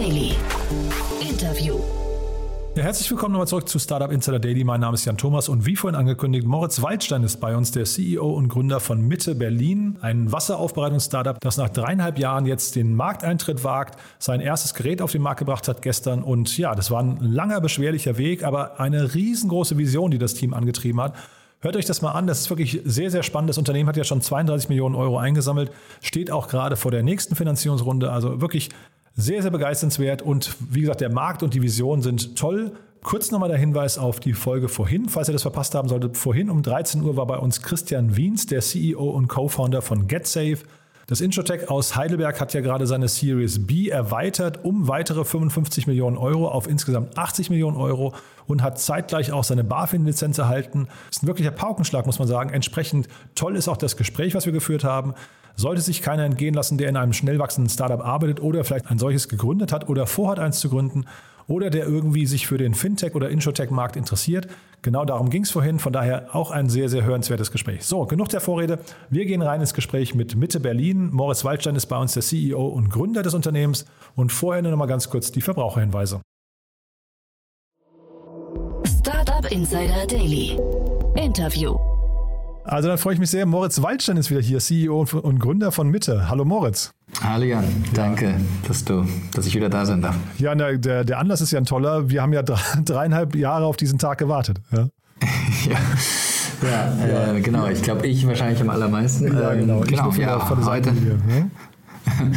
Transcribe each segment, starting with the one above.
Daily. Interview. Ja, herzlich willkommen nochmal zurück zu Startup Insider Daily. Mein Name ist Jan Thomas und wie vorhin angekündigt, Moritz Waldstein ist bei uns, der CEO und Gründer von Mitte Berlin, ein Wasseraufbereitungsstartup, das nach dreieinhalb Jahren jetzt den Markteintritt wagt, sein erstes Gerät auf den Markt gebracht hat gestern und ja, das war ein langer, beschwerlicher Weg, aber eine riesengroße Vision, die das Team angetrieben hat. Hört euch das mal an, das ist wirklich sehr, sehr spannend. Das Unternehmen hat ja schon 32 Millionen Euro eingesammelt, steht auch gerade vor der nächsten Finanzierungsrunde. Also wirklich sehr, sehr begeisternswert. Und wie gesagt, der Markt und die Vision sind toll. Kurz nochmal der Hinweis auf die Folge vorhin, falls ihr das verpasst haben solltet. Vorhin um 13 Uhr war bei uns Christian Wiens, der CEO und Co-Founder von GetSafe. Das Introtech aus Heidelberg hat ja gerade seine Series B erweitert um weitere 55 Millionen Euro auf insgesamt 80 Millionen Euro und hat zeitgleich auch seine BaFin-Lizenz erhalten. Das ist ein wirklicher Paukenschlag, muss man sagen. Entsprechend toll ist auch das Gespräch, was wir geführt haben. Sollte sich keiner entgehen lassen, der in einem schnell wachsenden Startup arbeitet oder vielleicht ein solches gegründet hat oder vorhat, eins zu gründen, oder der irgendwie sich für den Fintech- oder Insurtech-Markt interessiert. Genau darum ging es vorhin. Von daher auch ein sehr, sehr hörenswertes Gespräch. So, genug der Vorrede. Wir gehen rein ins Gespräch mit Mitte Berlin. Moritz Waldstein ist bei uns der CEO und Gründer des Unternehmens. Und vorher nur noch mal ganz kurz die Verbraucherhinweise. Startup Insider Daily. Interview. Also dann freue ich mich sehr. Moritz Waldstein ist wieder hier, CEO und Gründer von Mitte. Hallo Moritz. Hallo Jan, danke, dass, du, dass ich wieder da sein darf. Ja, der, der Anlass ist ja ein toller. Wir haben ja dreieinhalb Jahre auf diesen Tag gewartet. Ja, ja. ja, ja. Äh, genau. Ich glaube, ich wahrscheinlich am allermeisten. Ja, genau. Ich genau, ja, Seite. Hier, ja?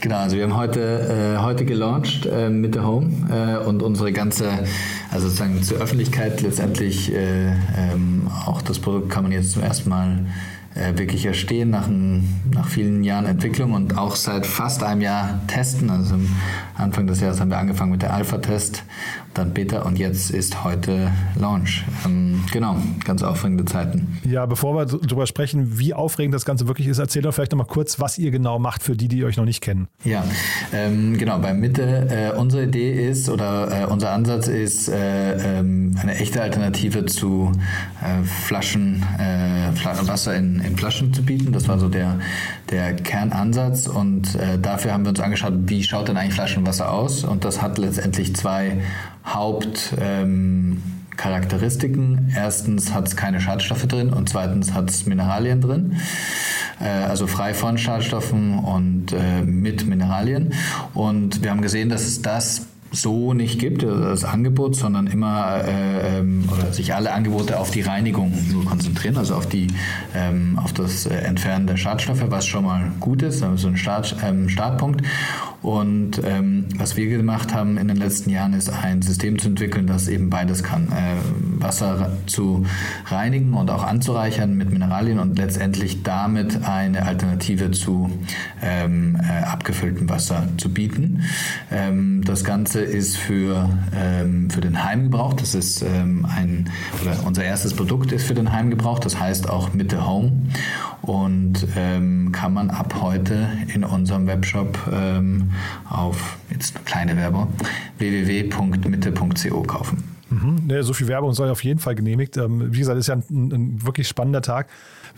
Genau, also wir haben heute, äh, heute gelauncht äh, mit der Home äh, und unsere ganze, also sozusagen zur Öffentlichkeit letztendlich äh, ähm, auch das Produkt kann man jetzt zum ersten Mal äh, wirklich erstehen nach, ein, nach vielen Jahren Entwicklung und auch seit fast einem Jahr testen. Also Anfang des Jahres haben wir angefangen mit der Alpha-Test, dann Beta und jetzt ist heute Launch. Ähm, genau, ganz aufregende Zeiten. Ja, bevor wir darüber sprechen, wie aufregend das Ganze wirklich ist, erzähl doch vielleicht nochmal kurz, was ihr genau macht für die, die euch noch nicht kennen. Ja, ähm, genau, bei Mitte, äh, unsere Idee ist oder äh, unser Ansatz ist äh, ähm, eine echte Alternative zu äh, Flaschen, äh, Wasser in, in Flaschen zu bieten. Das war so der, der Kernansatz und äh, dafür haben wir uns angeschaut, wie schaut denn eigentlich Flaschenwasser aus und das hat letztendlich zwei Hauptcharakteristiken. Ähm, Erstens hat es keine Schadstoffe drin und zweitens hat es Mineralien drin. Äh, also frei von Schadstoffen und äh, mit Mineralien. Und wir haben gesehen, dass es das so nicht gibt, also das Angebot, sondern immer äh, ähm, oder sich alle Angebote auf die Reinigung nur konzentrieren, also auf die ähm, auf das äh, Entfernen der Schadstoffe, was schon mal gut ist, also so ein Start, ähm, Startpunkt. Und ähm, was wir gemacht haben in den letzten Jahren ist ein System zu entwickeln, das eben beides kann, äh, Wasser zu reinigen und auch anzureichern mit Mineralien und letztendlich damit eine Alternative zu ähm, äh, abgefülltem Wasser zu bieten. Ähm, das Ganze Ganze ist für, ähm, für den Heimgebrauch. Das ist ähm, ein, oder unser erstes Produkt ist für den Heimgebrauch. Das heißt auch Mitte Home und ähm, kann man ab heute in unserem Webshop ähm, auf, jetzt eine kleine Werbung, www.mitte.co kaufen. Mhm, ne, so viel Werbung soll auf jeden Fall genehmigt. Ähm, wie gesagt, ist ja ein, ein wirklich spannender Tag.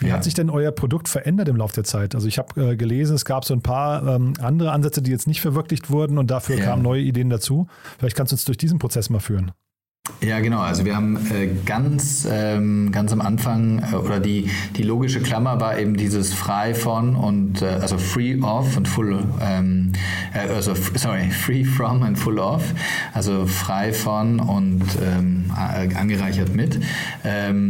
Wie ja. hat sich denn euer Produkt verändert im Laufe der Zeit? Also ich habe äh, gelesen, es gab so ein paar ähm, andere Ansätze, die jetzt nicht verwirklicht wurden und dafür ja. kamen neue Ideen dazu. Vielleicht kannst du uns durch diesen Prozess mal führen. Ja, genau. Also wir haben äh, ganz, ähm, ganz am Anfang äh, oder die, die logische Klammer war eben dieses frei von und äh, also free of und full, ähm, äh, also sorry, free from and full of, also frei von und ähm, angereichert mit.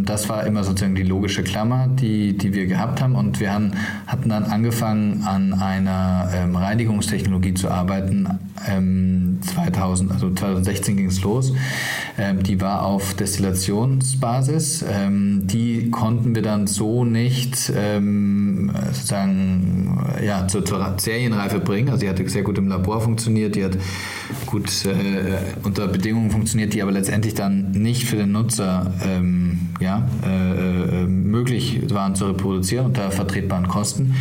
Das war immer sozusagen die logische Klammer, die, die wir gehabt haben und wir haben, hatten dann angefangen an einer Reinigungstechnologie zu arbeiten. 2000, ähm, also 2016 ging es los ähm, die war auf Destillationsbasis. Ähm, die konnten wir dann so nicht ähm, sozusagen ja, zur, zur, Serienreife bringen. Also die hatte sehr gut im Labor funktioniert, die hat gut äh, unter Bedingungen funktioniert, die aber letztendlich dann nicht für den Nutzer ähm, ja, äh, äh möglich waren zu reproduzieren unter vertretbaren Kosten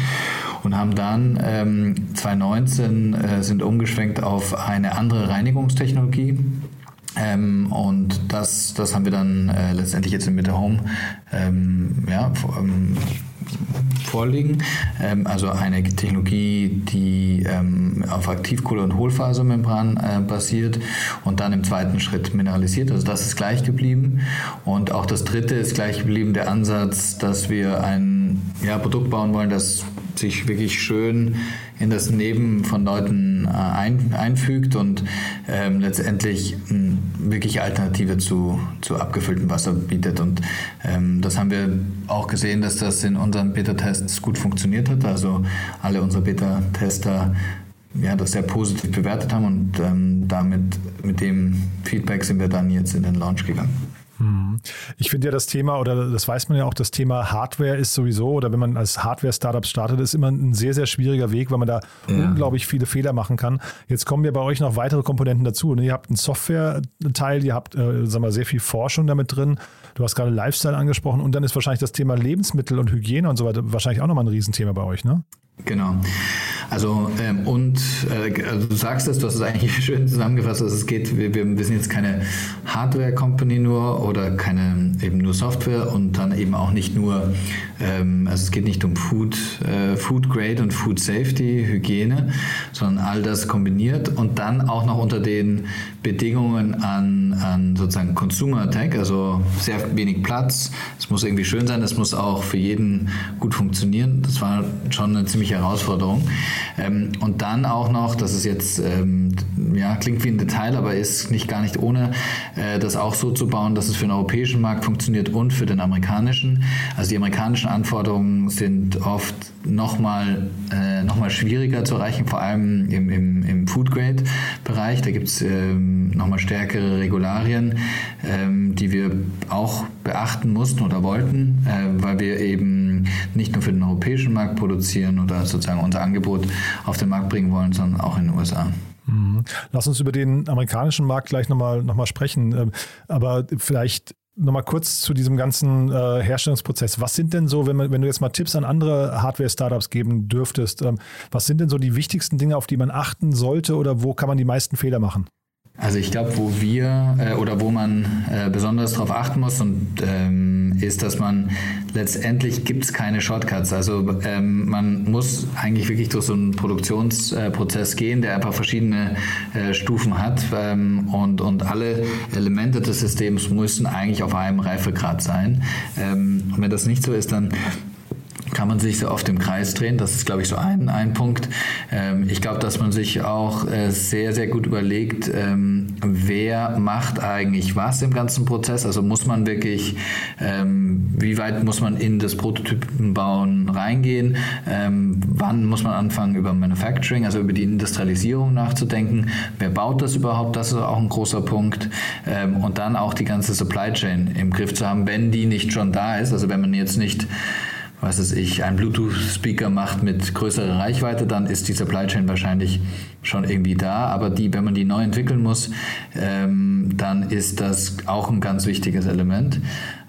und haben dann ähm, 2019 äh, sind umgeschwenkt auf eine andere Reinigungstechnologie ähm, und das, das haben wir dann äh, letztendlich jetzt in Mitte Home ähm, ja, ähm, vorliegen. Ähm, also eine Technologie, die ähm, auf Aktivkohle- und Hohlfasermembran äh, basiert und dann im zweiten Schritt mineralisiert. Also das ist gleich geblieben. Und auch das dritte ist gleich geblieben, der Ansatz, dass wir ein ja, Produkt bauen wollen, das sich wirklich schön in das Leben von Leuten äh, ein, einfügt und ähm, letztendlich eine wirkliche Alternative zu, zu abgefülltem Wasser bietet. Und ähm, das haben wir auch gesehen, dass das in unseren Beta-Tests gut funktioniert hat. Also alle unsere Beta-Tester ja, das sehr positiv bewertet haben und ähm, damit mit dem Feedback sind wir dann jetzt in den Launch gegangen. Hm. Ich finde ja das Thema, oder das weiß man ja auch, das Thema Hardware ist sowieso, oder wenn man als Hardware-Startup startet, ist immer ein sehr, sehr schwieriger Weg, weil man da ja. unglaublich viele Fehler machen kann. Jetzt kommen ja bei euch noch weitere Komponenten dazu. Ne? Ihr habt einen Software-Teil, ihr habt, äh, sagen wir, sehr viel Forschung damit drin. Du hast gerade Lifestyle angesprochen und dann ist wahrscheinlich das Thema Lebensmittel und Hygiene und so weiter wahrscheinlich auch nochmal ein Riesenthema bei euch, ne? Genau. Also ähm, und äh, also du sagst es, du hast es eigentlich schön zusammengefasst, dass es geht, wir, wir, sind jetzt keine Hardware-Company nur oder keine eben nur Software und dann eben auch nicht nur, ähm, also es geht nicht um Food, äh, Food Grade und Food Safety, Hygiene, sondern all das kombiniert und dann auch noch unter den Bedingungen an, an sozusagen Consumer Tech, also sehr wenig Platz, es muss irgendwie schön sein, es muss auch für jeden gut funktionieren. Das war schon eine ziemliche Herausforderung. Ähm, und dann auch noch, das ist jetzt, ähm, ja, klingt wie ein Detail, aber ist nicht gar nicht ohne, äh, das auch so zu bauen, dass es für den europäischen Markt funktioniert und für den amerikanischen. Also die amerikanischen Anforderungen sind oft nochmal äh, noch schwieriger zu erreichen, vor allem im, im, im Food-Grade-Bereich. Da gibt es ähm, nochmal stärkere Regularien, ähm, die wir auch beachten mussten oder wollten, äh, weil wir eben nicht nur für den europäischen Markt produzieren oder sozusagen unser Angebot auf den Markt bringen wollen, sondern auch in den USA. Mhm. Lass uns über den amerikanischen Markt gleich nochmal noch mal sprechen. Ähm, aber vielleicht nochmal kurz zu diesem ganzen äh, Herstellungsprozess. Was sind denn so, wenn, man, wenn du jetzt mal Tipps an andere Hardware-Startups geben dürftest, ähm, was sind denn so die wichtigsten Dinge, auf die man achten sollte oder wo kann man die meisten Fehler machen? Also ich glaube, wo wir äh, oder wo man äh, besonders darauf achten muss und ähm, ist, dass man letztendlich gibt es keine Shortcuts. Also ähm, man muss eigentlich wirklich durch so einen Produktionsprozess äh, gehen, der einfach verschiedene äh, Stufen hat ähm, und, und alle Elemente des Systems müssen eigentlich auf einem Reifegrad sein. Ähm, und wenn das nicht so ist, dann kann man sich so oft im Kreis drehen. Das ist, glaube ich, so ein, ein Punkt. Ähm, ich glaube, dass man sich auch äh, sehr, sehr gut überlegt, ähm, wer macht eigentlich was im ganzen Prozess. Also muss man wirklich, ähm, wie weit muss man in das Prototypenbauen reingehen? Ähm, wann muss man anfangen, über Manufacturing, also über die Industrialisierung nachzudenken? Wer baut das überhaupt? Das ist auch ein großer Punkt. Ähm, und dann auch die ganze Supply Chain im Griff zu haben, wenn die nicht schon da ist. Also wenn man jetzt nicht was es ich, ein Bluetooth-Speaker macht mit größerer Reichweite, dann ist die Supply Chain wahrscheinlich schon irgendwie da. Aber die, wenn man die neu entwickeln muss, ähm, dann ist das auch ein ganz wichtiges Element.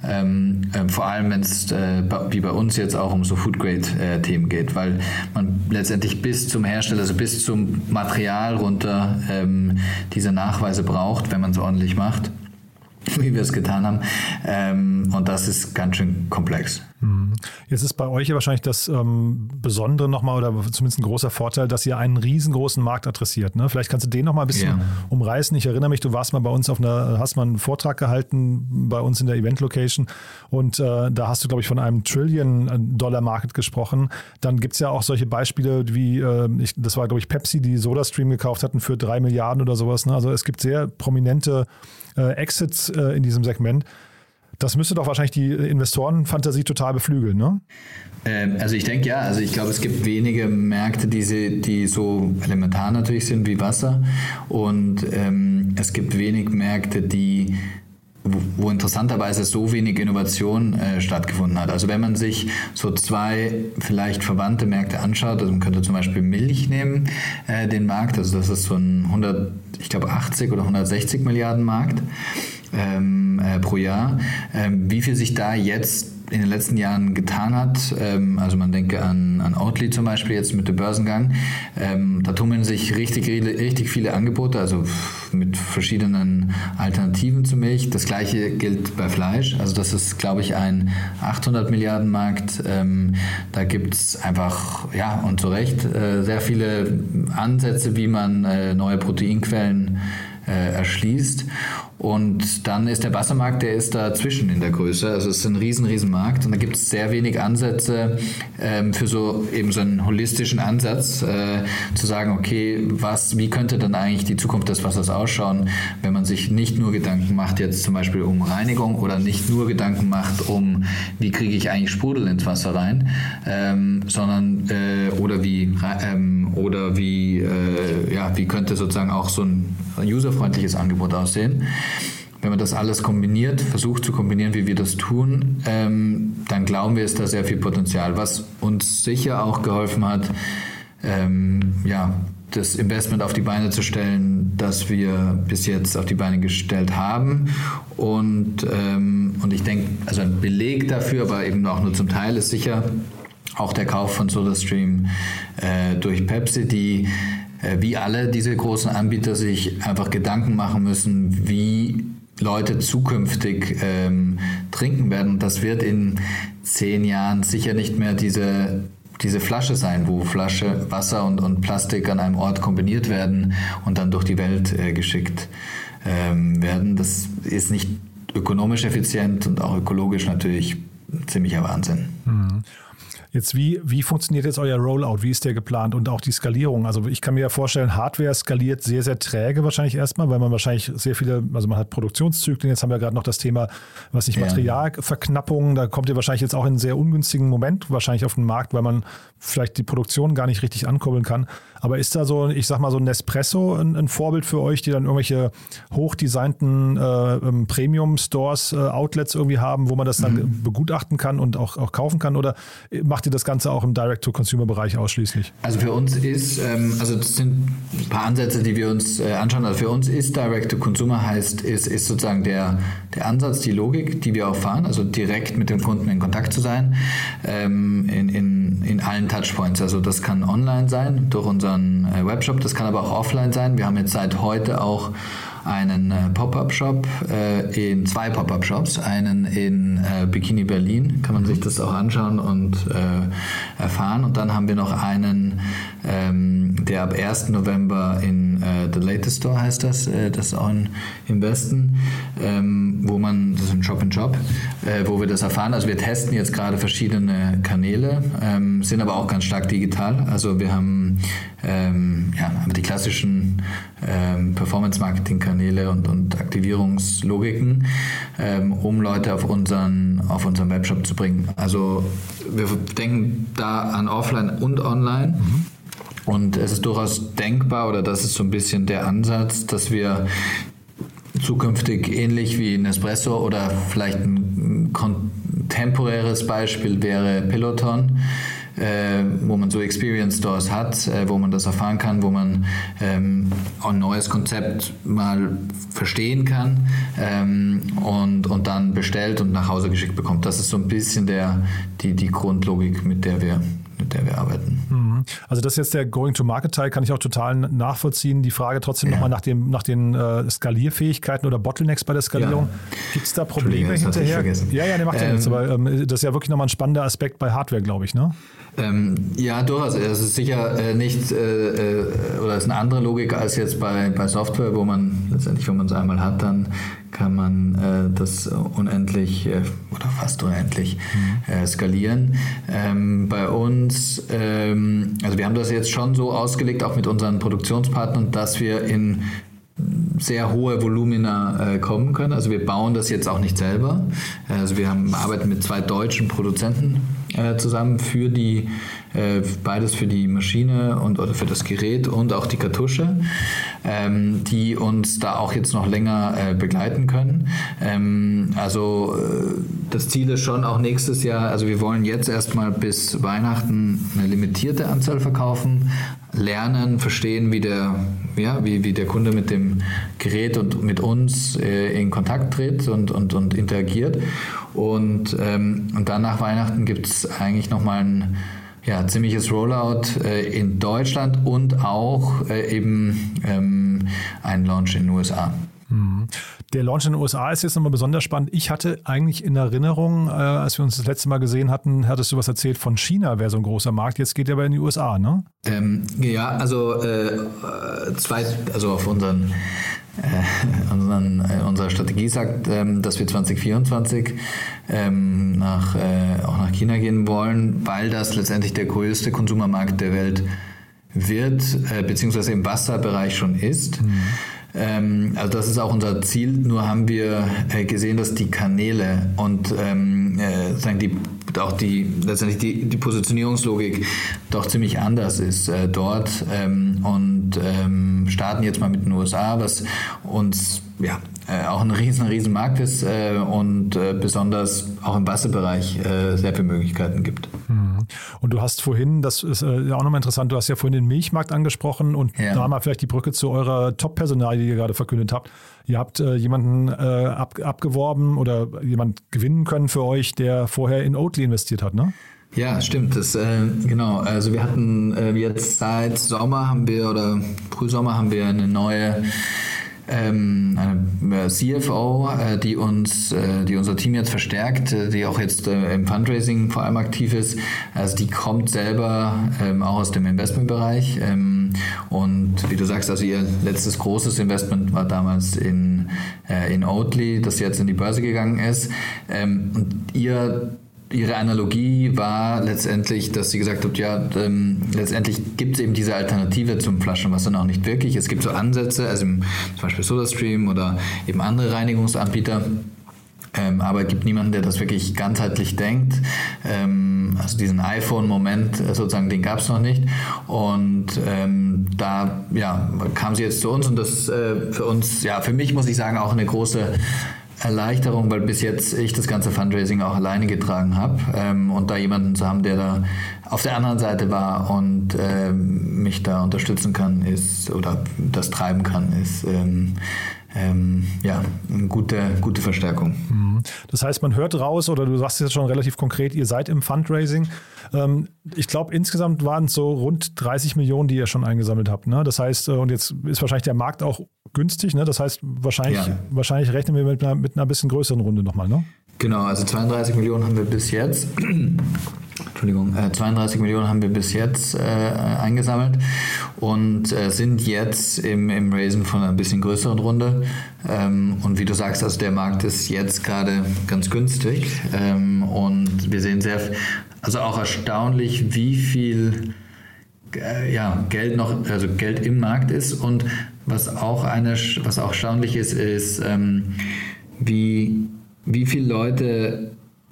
Ähm, äh, vor allem, wenn es äh, wie bei uns jetzt auch um so Food-Grade-Themen äh, geht, weil man letztendlich bis zum Hersteller, also bis zum Material runter ähm, diese Nachweise braucht, wenn man es ordentlich macht wie wir es getan haben. Ähm, und das ist ganz schön komplex. Mhm. Jetzt ist bei euch ja wahrscheinlich das ähm, Besondere nochmal oder zumindest ein großer Vorteil, dass ihr einen riesengroßen Markt adressiert. Ne? Vielleicht kannst du den nochmal ein bisschen ja. umreißen. Ich erinnere mich, du warst mal bei uns auf einer, hast mal einen Vortrag gehalten bei uns in der Event-Location und äh, da hast du, glaube ich, von einem Trillion-Dollar-Market gesprochen. Dann gibt es ja auch solche Beispiele wie, äh, ich, das war, glaube ich, Pepsi, die SodaStream gekauft hatten für drei Milliarden oder sowas. Ne? Also es gibt sehr prominente äh, Exits äh, in diesem Segment. Das müsste doch wahrscheinlich die Investorenfantasie total beflügeln, ne? Ähm, also ich denke ja, also ich glaube, es gibt wenige Märkte, die, sie, die so elementar natürlich sind wie Wasser. Und ähm, es gibt wenig Märkte, die wo, interessanterweise so wenig Innovation äh, stattgefunden hat. Also wenn man sich so zwei vielleicht verwandte Märkte anschaut, also man könnte zum Beispiel Milch nehmen, äh, den Markt, also das ist so ein 100, ich glaube 80 oder 160 Milliarden Markt ähm, äh, pro Jahr. Ähm, wie viel sich da jetzt in den letzten Jahren getan hat, ähm, also man denke an, an Oatly zum Beispiel jetzt mit dem Börsengang, ähm, da tummeln sich richtig, richtig viele Angebote, also mit verschiedenen Alternativen zu Milch. Das gleiche gilt bei Fleisch, also das ist, glaube ich, ein 800 Milliarden Markt. Ähm, da gibt es einfach, ja, und zu Recht, äh, sehr viele Ansätze, wie man äh, neue Proteinquellen äh, erschließt. Und dann ist der Wassermarkt, der ist dazwischen in der Größe. Also es ist ein riesen, riesen Markt und da gibt es sehr wenig Ansätze ähm, für so eben so einen holistischen Ansatz, äh, zu sagen, okay, was, wie könnte dann eigentlich die Zukunft des Wassers ausschauen, wenn man sich nicht nur Gedanken macht jetzt zum Beispiel um Reinigung oder nicht nur Gedanken macht um, wie kriege ich eigentlich Sprudel ins Wasser rein, ähm, sondern äh, oder wie ähm, oder wie äh, ja wie könnte sozusagen auch so ein userfreundliches Angebot aussehen. Wenn man das alles kombiniert, versucht zu kombinieren, wie wir das tun, ähm, dann glauben wir, ist da sehr viel Potenzial. Was uns sicher auch geholfen hat, ähm, ja, das Investment auf die Beine zu stellen, das wir bis jetzt auf die Beine gestellt haben. Und, ähm, und ich denke, also ein Beleg dafür, aber eben auch nur zum Teil, ist sicher auch der Kauf von SodaStream äh, durch Pepsi, die wie alle diese großen Anbieter sich einfach Gedanken machen müssen, wie Leute zukünftig ähm, trinken werden. Das wird in zehn Jahren sicher nicht mehr diese, diese Flasche sein, wo Flasche, Wasser und, und Plastik an einem Ort kombiniert werden und dann durch die Welt äh, geschickt ähm, werden. Das ist nicht ökonomisch effizient und auch ökologisch natürlich ziemlicher Wahnsinn. Mhm. Jetzt, wie, wie funktioniert jetzt euer Rollout? Wie ist der geplant und auch die Skalierung? Also ich kann mir ja vorstellen, Hardware skaliert sehr, sehr träge wahrscheinlich erstmal, weil man wahrscheinlich sehr viele, also man hat Produktionszyklen, jetzt haben wir gerade noch das Thema, was nicht, Materialverknappung, da kommt ihr wahrscheinlich jetzt auch in einen sehr ungünstigen Moment wahrscheinlich auf den Markt, weil man vielleicht die Produktion gar nicht richtig ankurbeln kann. Aber ist da so, ich sag mal, so ein Nespresso ein, ein Vorbild für euch, die dann irgendwelche hochdesignten äh, ähm, Premium-Stores, äh, Outlets irgendwie haben, wo man das dann mhm. begutachten kann und auch, auch kaufen kann? Oder macht ihr das Ganze auch im Direct-to-Consumer-Bereich ausschließlich? Also für uns ist, ähm, also das sind ein paar Ansätze, die wir uns äh, anschauen. Also für uns ist Direct-to-Consumer heißt, ist, ist sozusagen der, der Ansatz, die Logik, die wir auch fahren, also direkt mit dem Kunden in Kontakt zu sein, ähm, in, in, in allen Touchpoints. Also das kann online sein durch unseren äh, Webshop, das kann aber auch offline sein. Wir haben jetzt seit heute auch einen äh, Pop-up-Shop äh, in zwei Pop-up-Shops, einen in äh, Bikini Berlin, kann man sich das auch anschauen und äh, erfahren. Und dann haben wir noch einen, ähm, der ab 1. November in äh, The Latest Store heißt das, das ist auch in, im Westen, ähm, wo man, das ist ein Shop in Shop, wo wir das erfahren. Also wir testen jetzt gerade verschiedene Kanäle, ähm, sind aber auch ganz stark digital. Also wir haben ähm, ja, die klassischen ähm, Performance-Marketing-Kanäle und, und Aktivierungslogiken, ähm, um Leute auf unseren, auf unseren Webshop zu bringen. Also wir denken da an Offline und Online. Mhm. Und es ist durchaus denkbar, oder das ist so ein bisschen der Ansatz, dass wir zukünftig ähnlich wie Nespresso oder vielleicht ein kontemporäres Beispiel wäre Peloton äh, wo man so Experience Stores hat, äh, wo man das erfahren kann, wo man ähm, ein neues Konzept mal verstehen kann ähm, und, und dann bestellt und nach Hause geschickt bekommt. Das ist so ein bisschen der, die, die Grundlogik, mit der wir mit der wir arbeiten. Mhm. Also das ist jetzt der Going-to-Market-Teil, kann ich auch total nachvollziehen. Die Frage trotzdem ja. nochmal nach, nach den äh, Skalierfähigkeiten oder Bottlenecks bei der Skalierung. Ja. Gibt es da Probleme hinterher? Ja, ja, der macht ähm, ja nichts, aber ähm, das ist ja wirklich nochmal ein spannender Aspekt bei Hardware, glaube ich, ne? Ähm, ja, durchaus. Es ist sicher äh, nicht, äh, äh, oder es ist eine andere Logik als jetzt bei, bei Software, wo man letztendlich, wenn man es einmal hat, dann kann man äh, das unendlich äh, oder fast unendlich mhm. Äh, skalieren. Ähm, bei uns, ähm, also wir haben das jetzt schon so ausgelegt, auch mit unseren Produktionspartnern, dass wir in sehr hohe Volumina äh, kommen können. Also wir bauen das jetzt auch nicht selber. Also wir haben, arbeiten mit zwei deutschen Produzenten äh, zusammen für die äh, beides für die Maschine und oder für das Gerät und auch die Kartusche, ähm, die uns da auch jetzt noch länger äh, begleiten können. Ähm, also äh, das Ziel ist schon auch nächstes Jahr, also wir wollen jetzt erstmal bis Weihnachten eine limitierte Anzahl verkaufen, lernen, verstehen, wie der, ja, wie, wie der Kunde mit dem Gerät und mit uns äh, in Kontakt tritt und, und, und interagiert. Und, ähm, und dann nach Weihnachten gibt es eigentlich nochmal ein ja, ziemliches Rollout äh, in Deutschland und auch äh, eben ähm, ein Launch in den USA. Mhm. Der Launch in den USA ist jetzt nochmal besonders spannend. Ich hatte eigentlich in Erinnerung, äh, als wir uns das letzte Mal gesehen hatten, hattest du was erzählt von China, wäre so ein großer Markt. Jetzt geht er aber in die USA, ne? Ähm, ja, also äh, zwei, also auf unseren äh, unseren, äh, unsere Strategie sagt, ähm, dass wir 2024 ähm, nach, äh, auch nach China gehen wollen, weil das letztendlich der größte Konsumermarkt der Welt wird, äh, beziehungsweise im Wasserbereich schon ist. Mhm. Ähm, also das ist auch unser Ziel. Nur haben wir äh, gesehen, dass die Kanäle und ähm, äh, sagen die auch die letztendlich die, die Positionierungslogik doch ziemlich anders ist äh, dort ähm, und ähm, starten jetzt mal mit den USA, was uns ja äh, auch ein riesen, riesen Markt ist äh, und äh, besonders auch im Wasserbereich äh, sehr viele Möglichkeiten gibt. Mhm. Und du hast vorhin, das ist äh, auch nochmal interessant, du hast ja vorhin den Milchmarkt angesprochen und ja. da mal vielleicht die Brücke zu eurer Top-Personal, die ihr gerade verkündet habt. Ihr habt äh, jemanden ab, abgeworben oder jemand gewinnen können für euch, der vorher in Oatly investiert hat, ne? Ja, stimmt. Das, äh, genau. Also wir hatten äh, jetzt seit Sommer haben wir oder Frühsommer haben wir eine neue ähm, eine CFO, äh, die uns, äh, die unser Team jetzt verstärkt, äh, die auch jetzt äh, im Fundraising vor allem aktiv ist. Also die kommt selber ähm, auch aus dem Investmentbereich ähm, und wie du sagst, also ihr letztes großes Investment war damals in äh, in Oatly, das jetzt in die Börse gegangen ist. Und ihr Ihre Analogie war letztendlich, dass sie gesagt hat, ja, ähm, letztendlich gibt es eben diese Alternative zum Flaschenwasser noch nicht wirklich. Es gibt so Ansätze, also im, zum Beispiel SodaStream oder eben andere Reinigungsanbieter. Ähm, aber es gibt niemanden, der das wirklich ganzheitlich denkt. Ähm, also diesen iPhone-Moment äh, sozusagen, den gab es noch nicht. Und ähm, da ja, kam sie jetzt zu uns und das äh, für uns, ja, für mich muss ich sagen, auch eine große Erleichterung, weil bis jetzt ich das ganze Fundraising auch alleine getragen habe ähm, und da jemanden zu haben, der da auf der anderen Seite war und ähm, mich da unterstützen kann, ist oder das treiben kann, ist ähm, ähm, ja, eine gute, gute Verstärkung. Mhm. Das heißt, man hört raus, oder du sagst es jetzt schon relativ konkret, ihr seid im Fundraising. Ähm, ich glaube, insgesamt waren es so rund 30 Millionen, die ihr schon eingesammelt habt. Ne? Das heißt, äh, und jetzt ist wahrscheinlich der Markt auch günstig. Ne? Das heißt, wahrscheinlich, ja. wahrscheinlich rechnen wir mit einer, mit einer bisschen größeren Runde nochmal. Ne? Genau, also 32 Millionen haben wir bis jetzt. Entschuldigung, äh, 32 Millionen haben wir bis jetzt äh, eingesammelt und äh, sind jetzt im, im Raisen von einer bisschen größeren Runde. Ähm, und wie du sagst, also der Markt ist jetzt gerade ganz günstig ähm, und wir sehen sehr, also auch erstaunlich, wie viel äh, ja, Geld noch, also Geld im Markt ist und was auch eine, was auch erstaunlich ist, ist ähm, wie wie viele Leute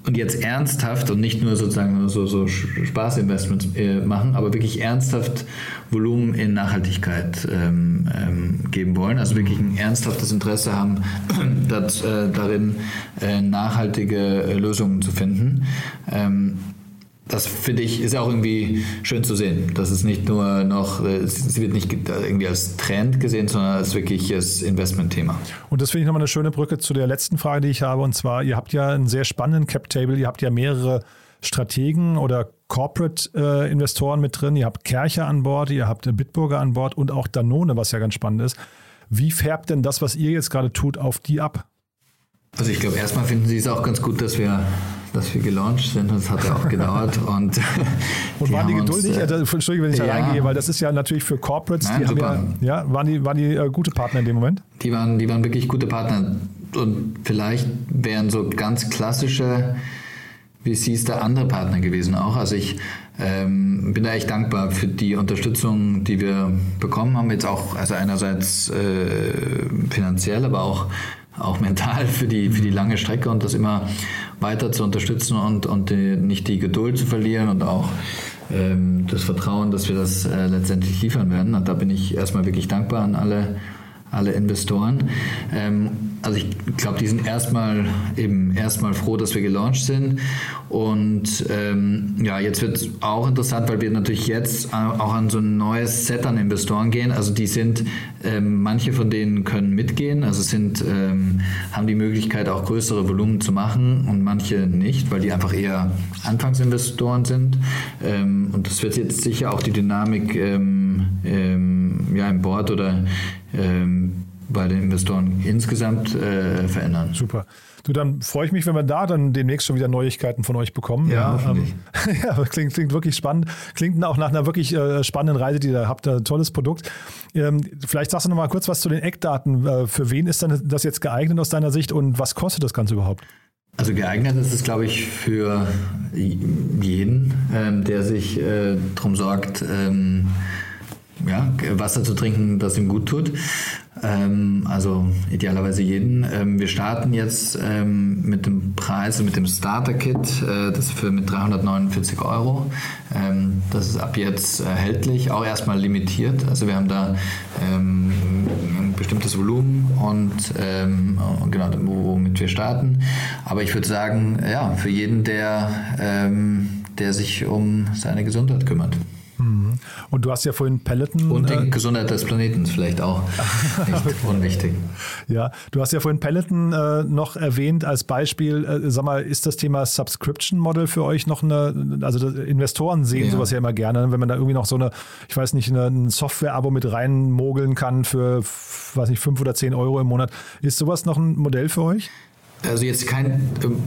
und jetzt ernsthaft und nicht nur sozusagen so, so Spaßinvestments äh, machen, aber wirklich ernsthaft Volumen in Nachhaltigkeit ähm, ähm, geben wollen, also wirklich ein ernsthaftes Interesse haben, das, äh, darin äh, nachhaltige äh, Lösungen zu finden. Ähm, das finde ich, ist auch irgendwie schön zu sehen, dass es nicht nur noch, äh, sie wird nicht irgendwie als Trend gesehen, sondern als wirkliches Investmentthema. Und das finde ich nochmal eine schöne Brücke zu der letzten Frage, die ich habe. Und zwar, ihr habt ja einen sehr spannenden Cap-Table, ihr habt ja mehrere Strategen oder Corporate-Investoren mit drin, ihr habt Kercher an Bord, ihr habt Bitburger an Bord und auch Danone, was ja ganz spannend ist. Wie färbt denn das, was ihr jetzt gerade tut, auf die ab? Also ich glaube, erstmal finden Sie es auch ganz gut, dass wir dass wir gelauncht sind. Das hat ja auch gedauert. Und, und waren die geduldig? Uns, äh, Entschuldigung, wenn ich ja, da reingehe, weil das ist ja natürlich für Corporates, Nein, die super. haben ja, ja, waren die, waren die äh, gute Partner in dem Moment? Die waren, die waren wirklich gute Partner. Und vielleicht wären so ganz klassische VCs da andere Partner gewesen auch. Also ich ähm, bin da echt dankbar für die Unterstützung, die wir bekommen haben. Jetzt auch, also einerseits äh, finanziell, aber auch auch mental für die, für die lange Strecke und das immer weiter zu unterstützen und, und die, nicht die Geduld zu verlieren und auch ähm, das Vertrauen, dass wir das äh, letztendlich liefern werden. Und da bin ich erstmal wirklich dankbar an alle alle Investoren. Ähm, also ich glaube, die sind erstmal eben erstmal froh, dass wir gelauncht sind. Und ähm, ja, jetzt wird es auch interessant, weil wir natürlich jetzt auch an so ein neues Set an Investoren gehen. Also die sind, ähm, manche von denen können mitgehen, also sind, ähm, haben die Möglichkeit auch größere Volumen zu machen und manche nicht, weil die einfach eher Anfangsinvestoren sind. Ähm, und das wird jetzt sicher auch die Dynamik ähm, ja, im Board oder ähm, bei den Investoren insgesamt äh, verändern. Super. Du, dann freue ich mich, wenn wir da dann demnächst schon wieder Neuigkeiten von euch bekommen. Ja, ähm, ja klingt, klingt wirklich spannend. Klingt auch nach einer wirklich äh, spannenden Reise, die ihr da habt. Ein tolles Produkt. Ähm, vielleicht sagst du noch mal kurz was zu den Eckdaten. Äh, für wen ist denn das jetzt geeignet aus deiner Sicht und was kostet das Ganze überhaupt? Also geeignet ist es, glaube ich, für jeden, ähm, der sich äh, darum sorgt, ja, Wasser zu trinken, das ihm gut tut. Ähm, also idealerweise jeden. Ähm, wir starten jetzt ähm, mit dem Preis, mit dem Starter-Kit, äh, das für mit 349 Euro. Ähm, das ist ab jetzt erhältlich, auch erstmal limitiert. Also wir haben da ähm, ein bestimmtes Volumen und ähm, genau, womit wir starten. Aber ich würde sagen, ja, für jeden, der, der sich um seine Gesundheit kümmert. Mhm. Und du hast ja vorhin Peloton. Und die äh, Gesundheit des Planeten vielleicht auch nicht unwichtig. Ja, du hast ja vorhin Peloton äh, noch erwähnt als Beispiel. Äh, sag mal, ist das Thema Subscription Model für euch noch eine, also Investoren sehen ja. sowas ja immer gerne, wenn man da irgendwie noch so eine, ich weiß nicht, eine, ein Software-Abo mit reinmogeln kann für, weiß nicht, fünf oder zehn Euro im Monat. Ist sowas noch ein Modell für euch? Also jetzt kein,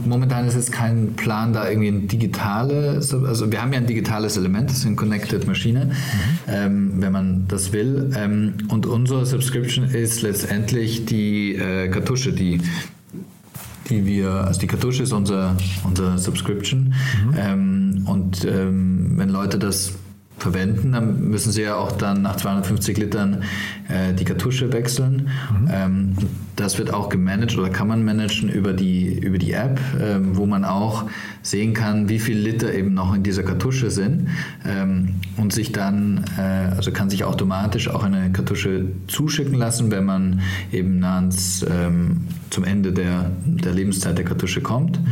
momentan ist jetzt kein Plan, da irgendwie ein digitales, also wir haben ja ein digitales Element, das ist eine Connected Maschine, mhm. ähm, wenn man das will. Ähm, und unsere Subscription ist letztendlich die äh, Kartusche, die die wir, also die Kartusche ist unser, unser Subscription. Mhm. Ähm, und ähm, wenn Leute das verwenden, dann müssen sie ja auch dann nach 250 Litern äh, die Kartusche wechseln. Mhm. Ähm, das wird auch gemanagt oder kann man managen über die, über die App, ähm, wo man auch sehen kann, wie viel Liter eben noch in dieser Kartusche sind ähm, und sich dann, äh, also kann sich automatisch auch eine Kartusche zuschicken lassen, wenn man eben nah ans, ähm, zum Ende der, der Lebenszeit der Kartusche kommt. Mhm.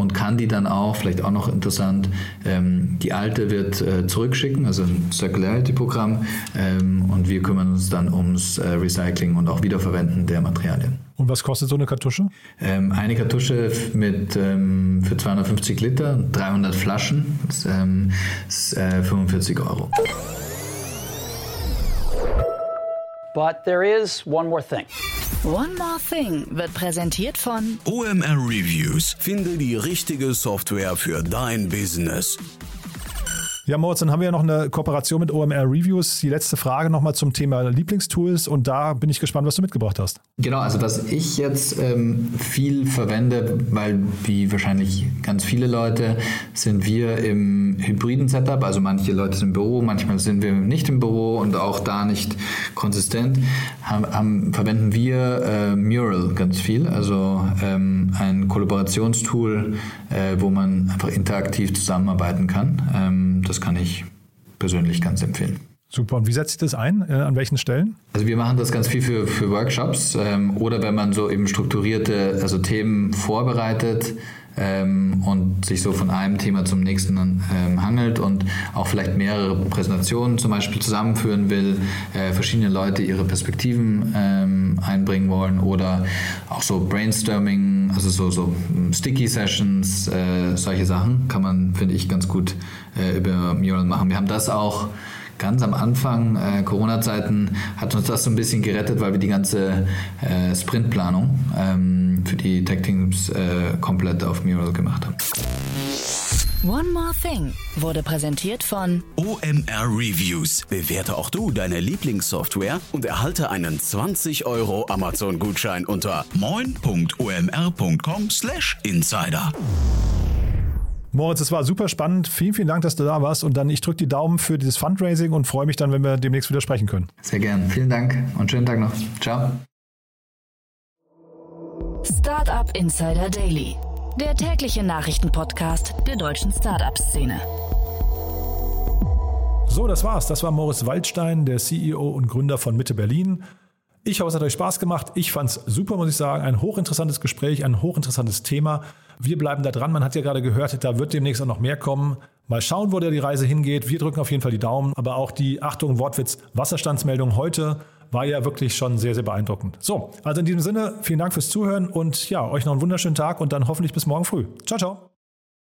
Und kann die dann auch, vielleicht auch noch interessant, ähm, die alte wird äh, zurückschicken, also ein Circularity-Programm ähm, und wir kümmern uns dann ums äh, Recycling und auch Wiederverwenden der Materialien. Und was kostet so eine Kartusche? Ähm, eine Kartusche mit, ähm, für 250 Liter, 300 Flaschen, ist, ähm, ist äh, 45 Euro. But there is one more thing. One More Thing wird präsentiert von OMR Reviews. Finde die richtige Software für dein Business. Ja, Moritz, dann haben wir ja noch eine Kooperation mit OMR Reviews. Die letzte Frage nochmal zum Thema Lieblingstools und da bin ich gespannt, was du mitgebracht hast. Genau, also was ich jetzt ähm, viel verwende, weil wie wahrscheinlich ganz viele Leute sind wir im hybriden Setup, also manche Leute sind im Büro, manchmal sind wir nicht im Büro und auch da nicht konsistent, haben, haben, verwenden wir äh, Mural ganz viel, also ähm, ein Kollaborationstool, äh, wo man einfach interaktiv zusammenarbeiten kann. Ähm, das kann ich persönlich ganz empfehlen. Super. Und wie setzt sich das ein? Äh, an welchen Stellen? Also wir machen das ganz viel für, für Workshops ähm, oder wenn man so eben strukturierte also Themen vorbereitet ähm, und sich so von einem Thema zum nächsten ähm, hangelt und auch vielleicht mehrere Präsentationen zum Beispiel zusammenführen will, äh, verschiedene Leute ihre Perspektiven ähm, einbringen wollen oder auch so Brainstorming, also so, so Sticky Sessions, äh, solche Sachen kann man, finde ich, ganz gut äh, über Mural machen. Wir haben das auch ganz am Anfang äh, Corona-Zeiten hat uns das so ein bisschen gerettet, weil wir die ganze äh, Sprintplanung ähm, für die Tech-Teams äh, komplett auf Mural gemacht haben. One More Thing wurde präsentiert von OMR Reviews. Bewerte auch du deine Lieblingssoftware und erhalte einen 20 Euro Amazon-Gutschein unter moin.omr.com/insider. Moritz, es war super spannend. Vielen, vielen Dank, dass du da warst. Und dann, ich drücke die Daumen für dieses Fundraising und freue mich dann, wenn wir demnächst wieder sprechen können. Sehr gern. Vielen Dank und schönen Tag noch. Ciao. Startup Insider Daily, der tägliche Nachrichtenpodcast der deutschen Startup-Szene. So, das war's. Das war Moritz Waldstein, der CEO und Gründer von Mitte Berlin. Ich hoffe, es hat euch Spaß gemacht. Ich fand es super, muss ich sagen. Ein hochinteressantes Gespräch, ein hochinteressantes Thema. Wir bleiben da dran. Man hat ja gerade gehört, da wird demnächst auch noch mehr kommen. Mal schauen, wo da die Reise hingeht. Wir drücken auf jeden Fall die Daumen. Aber auch die, Achtung, Wortwitz, Wasserstandsmeldung heute war ja wirklich schon sehr, sehr beeindruckend. So, also in diesem Sinne, vielen Dank fürs Zuhören und ja, euch noch einen wunderschönen Tag und dann hoffentlich bis morgen früh. Ciao, ciao.